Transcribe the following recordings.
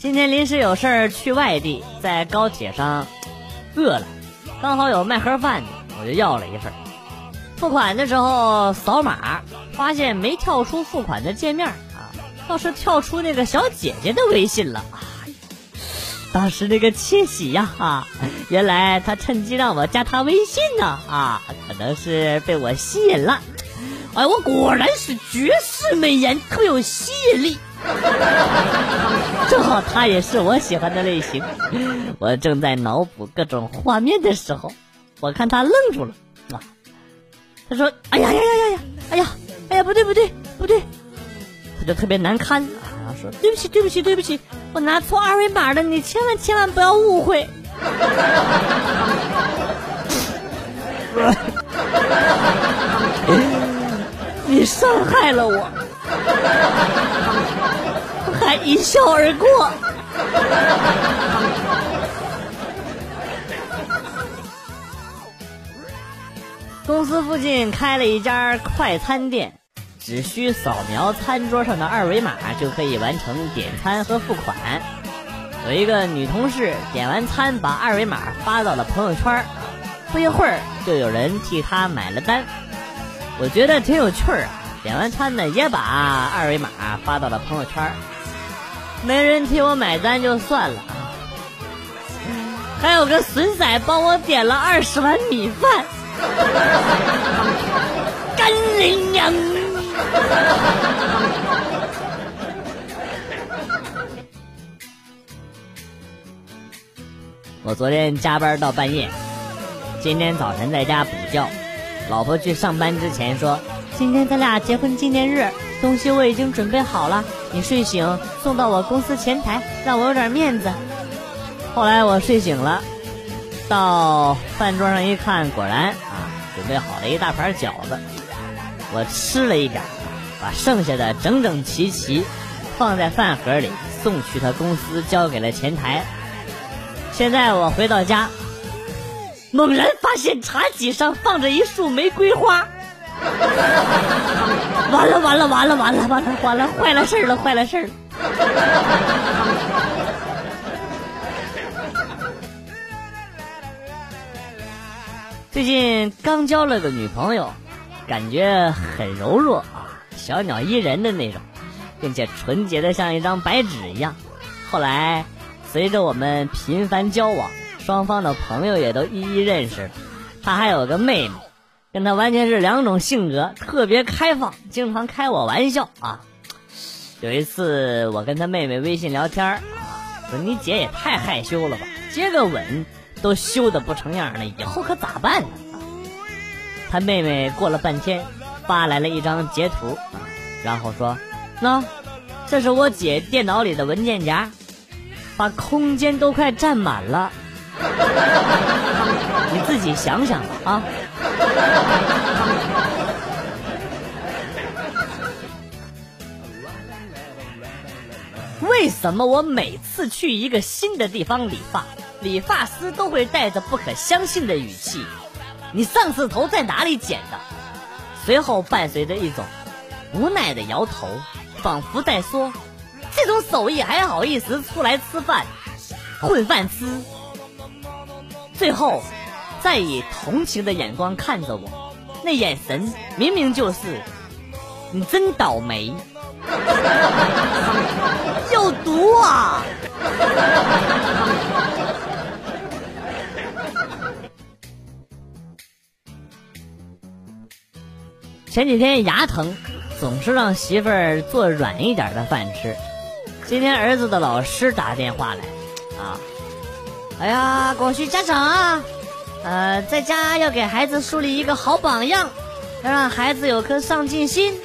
今天临时有事儿去外地，在高铁上饿了，刚好有卖盒饭的，我就要了一份。付款的时候扫码，发现没跳出付款的界面啊，倒是跳出那个小姐姐的微信了。当时那个窃喜呀啊！原来他趁机让我加他微信呢啊！可能是被我吸引了。哎，我果然是绝世美颜，特有吸引力。正好他也是我喜欢的类型。我正在脑补各种画面的时候，我看他愣住了啊！他说：“哎呀呀呀呀呀！哎呀哎呀，不对不对不对！”他就特别难堪啊，说：“对不起对不起对不起，我拿错二维码了，你千万千万不要误会。” 你伤害了我，还一笑而过。公司附近开了一家快餐店，只需扫描餐桌上的二维码就可以完成点餐和付款。有一个女同事点完餐，把二维码发到了朋友圈，不一会儿就有人替她买了单。我觉得挺有趣儿啊！点完餐呢，也把二维码发到了朋友圈，没人替我买单就算了，还有个损仔帮我点了二十碗米饭，干人娘！我昨天加班到半夜，今天早晨在家补觉。老婆去上班之前说：“今天咱俩结婚纪念日，东西我已经准备好了，你睡醒送到我公司前台，让我有点面子。”后来我睡醒了，到饭桌上一看，果然啊，准备好了一大盘饺子。我吃了一点，把剩下的整整齐齐放在饭盒里，送去他公司，交给了前台。现在我回到家，猛然发现茶几上放着一束玫瑰花。完了完了完了完了完了完了，坏了事儿了坏了事儿了！最近刚交了个女朋友，感觉很柔弱啊，小鸟依人的那种，并且纯洁的像一张白纸一样。后来。随着我们频繁交往，双方的朋友也都一一认识了。他还有个妹妹，跟他完全是两种性格，特别开放，经常开我玩笑啊。有一次我跟他妹妹微信聊天啊，说你姐也太害羞了吧，接个吻都羞得不成样了，以后可咋办呢？他妹妹过了半天发来了一张截图啊，然后说：“那这是我姐电脑里的文件夹。”把空间都快占满了，你自己想想吧啊！为什么我每次去一个新的地方理发，理发师都会带着不可相信的语气：“你上次头在哪里剪的？”随后伴随着一种无奈的摇头，仿佛在说。这种手艺还好意思出来吃饭，混饭吃。最后，再以同情的眼光看着我，那眼神明明就是“你真倒霉，有毒啊！”前几天牙疼，总是让媳妇儿做软一点的饭吃。今天儿子的老师打电话来，啊，哎呀，广旭家长啊，呃，在家要给孩子树立一个好榜样，要让孩子有颗上进心。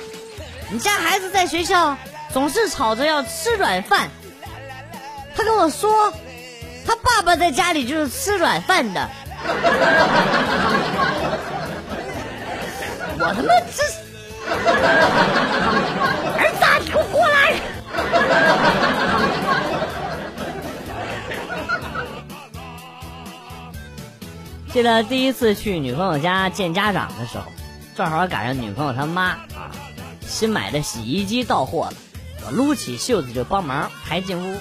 你家孩子在学校总是吵着要吃软饭，他跟我说，他爸爸在家里就是吃软饭的。我他妈，记得第一次去女朋友家见家长的时候，正好赶上女朋友她妈啊，新买的洗衣机到货了，我撸起袖子就帮忙抬进屋。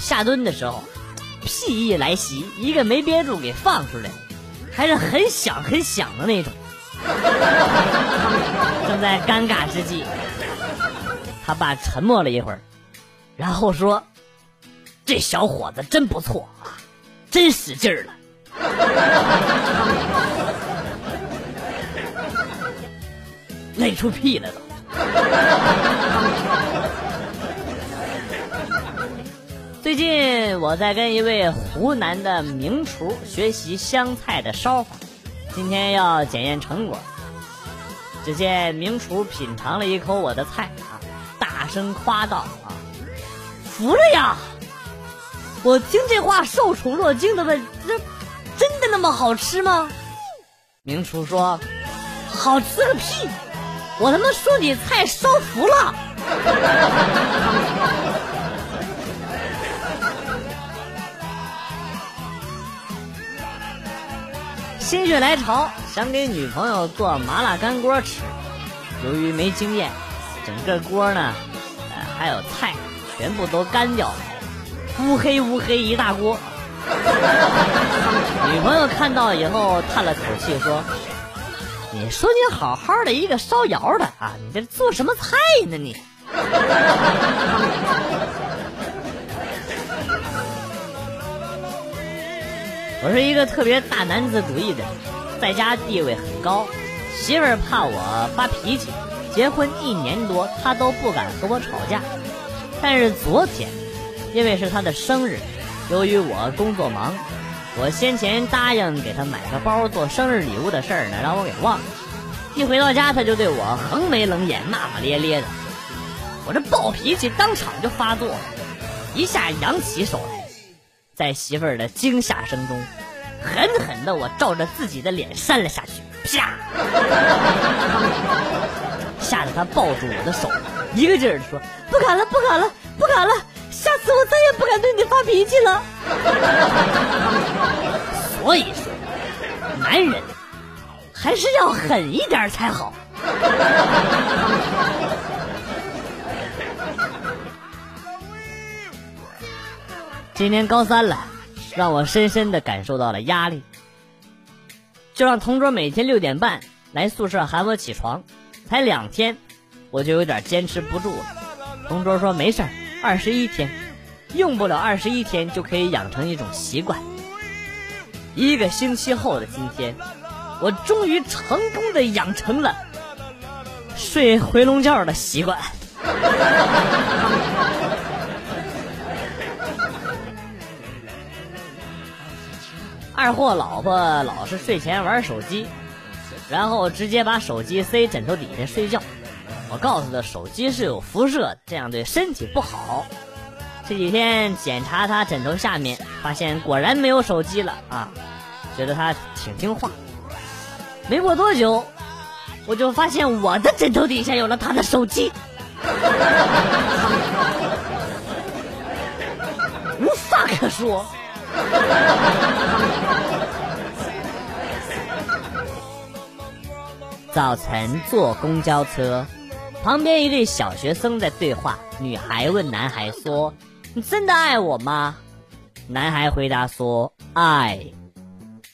下蹲的时候，屁意来袭，一个没憋住给放出来，还是很响很响的那种。正在尴尬之际，他爸沉默了一会儿，然后说：“这小伙子真不错啊，真使劲儿了。” 累出屁来了。最近我在跟一位湖南的名厨学习湘菜的烧法，今天要检验成果。只见名厨品尝了一口我的菜啊，大声夸道：“啊，服了呀！我听这话受宠若惊的问：这那么好吃吗？”名厨说：“好吃个屁！我他妈说你菜烧糊了。”心血来潮，想给女朋友做麻辣干锅吃。由于没经验，整个锅呢，呃，还有菜，全部都干掉了，乌黑乌黑一大锅。女朋友看到以后叹了口气说：“你说你好好的一个烧窑的啊，你这做什么菜呢你？” 我是一个特别大男子主义的，在家地位很高，媳妇儿怕我发脾气，结婚一年多她都不敢和我吵架。但是昨天，因为是她的生日，由于我工作忙，我先前答应给她买个包做生日礼物的事儿呢，让我给忘了。一回到家，她就对我横眉冷眼、骂骂咧咧的，我这暴脾气当场就发作了，一下扬起手来。在媳妇儿的惊吓声中，狠狠的我照着自己的脸扇了下去，啪！吓得她抱住我的手，一个劲儿的说：“不敢了，不敢了，不敢了！我再也不敢对你发脾气了。”所以说，男人还是要狠一点才好。今年高三了，让我深深的感受到了压力。就让同桌每天六点半来宿舍喊我起床，才两天，我就有点坚持不住了。同桌说没事儿，二十一天，用不了二十一天就可以养成一种习惯。一个星期后的今天，我终于成功的养成了睡回笼觉的习惯。二货老婆老是睡前玩手机，然后直接把手机塞枕头底下睡觉。我告诉他手机是有辐射，这样对身体不好。这几天检查他枕头下面，发现果然没有手机了啊！觉得他挺听话。没过多久，我就发现我的枕头底下有了他的手机，无话可说。早晨坐公交车，旁边一对小学生在对话。女孩问男孩说：“你真的爱我吗？”男孩回答说：“爱。”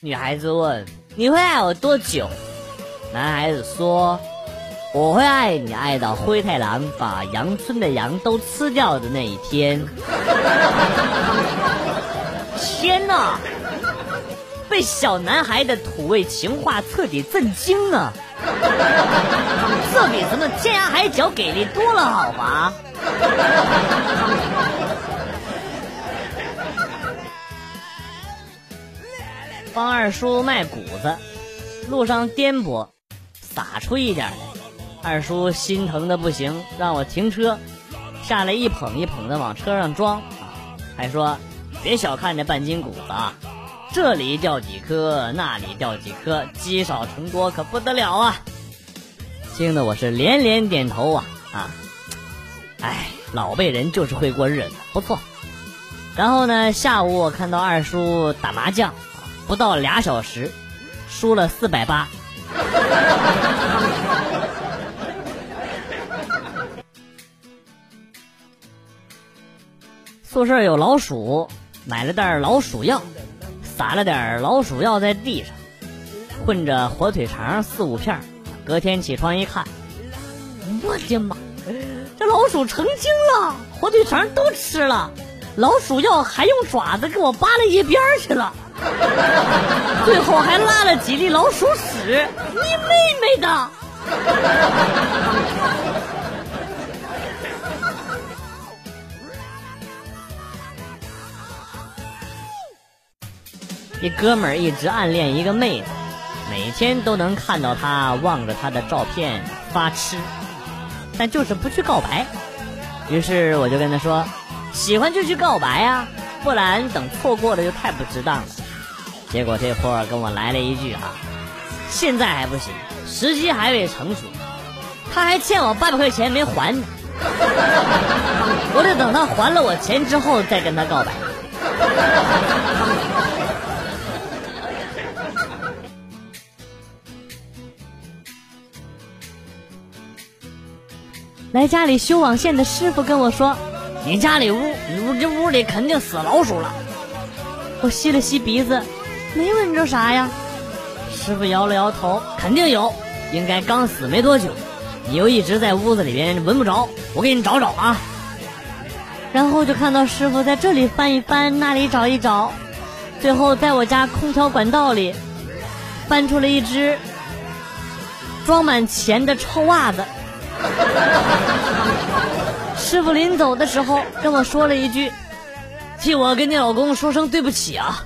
女孩子问：“你会爱我多久？”男孩子说：“我会爱你爱到灰太狼把羊村的羊都吃掉的那一天。” 天哪！被小男孩的土味情话彻底震惊了！这比什么天涯海角给力多了，好吧？帮二叔卖谷子，路上颠簸，洒出一点来，二叔心疼的不行，让我停车，下来一捧一捧的往车上装，还说。别小看这半斤谷子啊，这里掉几颗，那里掉几颗，积少成多可不得了啊！听得我是连连点头啊啊！哎，老辈人就是会过日子，不错。然后呢，下午我看到二叔打麻将，不到俩小时，输了四百八。宿舍有老鼠，买了袋老鼠药，撒了点老鼠药在地上，混着火腿肠四五片。隔天起床一看，我的妈！这老鼠成精了，火腿肠都吃了，老鼠药还用爪子给我扒了一边去了，最后还拉了几粒老鼠屎，你妹妹的！一哥们儿一直暗恋一个妹子，每天都能看到她望着她的照片发痴，但就是不去告白。于是我就跟他说：“喜欢就去告白呀，不然等错过了就太不值当了。”结果这货跟我来了一句：“啊，现在还不行，时机还未成熟。”他还欠我八百块钱没还呢，我得等他还了我钱之后再跟他告白。来家里修网线的师傅跟我说：“你家里屋屋这屋里肯定死老鼠了。”我吸了吸鼻子，没闻着啥呀。师傅摇了摇头：“肯定有，应该刚死没多久。你又一直在屋子里边闻不着，我给你找找啊。”然后就看到师傅在这里翻一翻，那里找一找，最后在我家空调管道里翻出了一只装满钱的臭袜子。师傅临走的时候跟我说了一句：“替我跟你老公说声对不起啊。”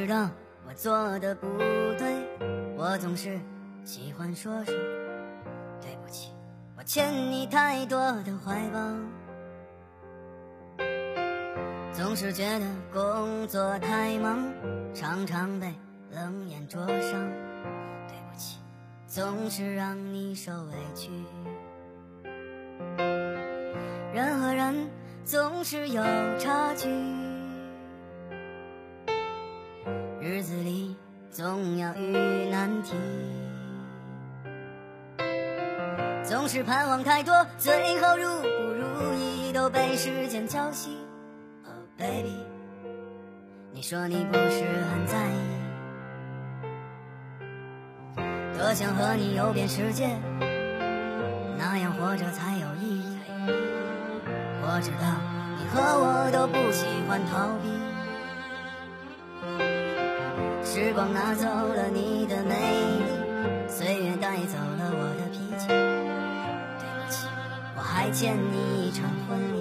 知道我做的不对，我总是。喜欢说声对不起，我欠你太多的怀抱。总是觉得工作太忙，常常被冷眼灼伤。对不起，总是让你受委屈。人和人总是有差距，总要遇难题。总是盼望太多，最后如不如意都被时间浇熄。Oh baby，你说你不是很在意，多想和你游遍世界，那样活着才有意义。我知道你和我都不喜欢逃避，时光拿走了你的美丽，岁月带走了我的脾气。对不起，我还欠你一场婚礼。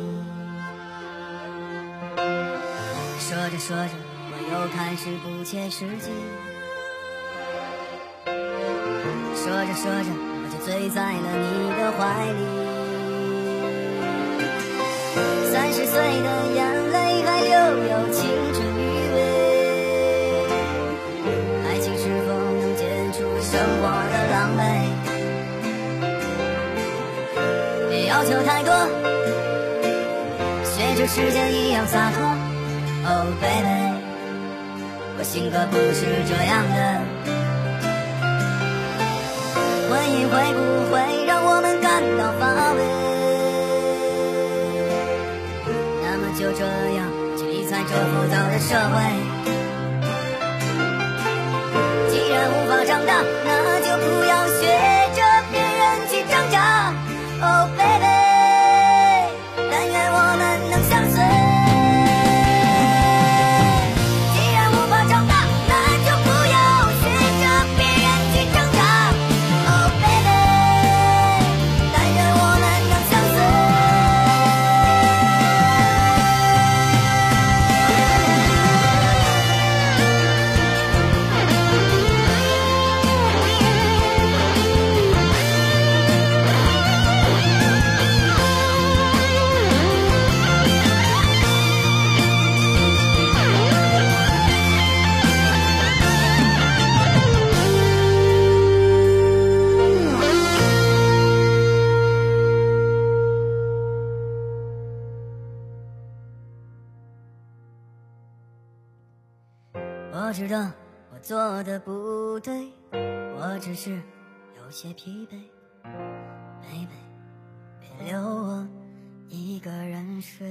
说着说着，我又开始不切实际。说着说着，我就醉在了你的怀里。三十岁的眼泪还留有青春要求太多，学着时间一样洒脱。Oh baby，我性格不是这样的。婚姻会不会让我们感到乏味？那么就这样去理睬这浮躁的社会。既然无法长大，我知道我做的不对我只是有些疲惫妹妹别留我一个人睡。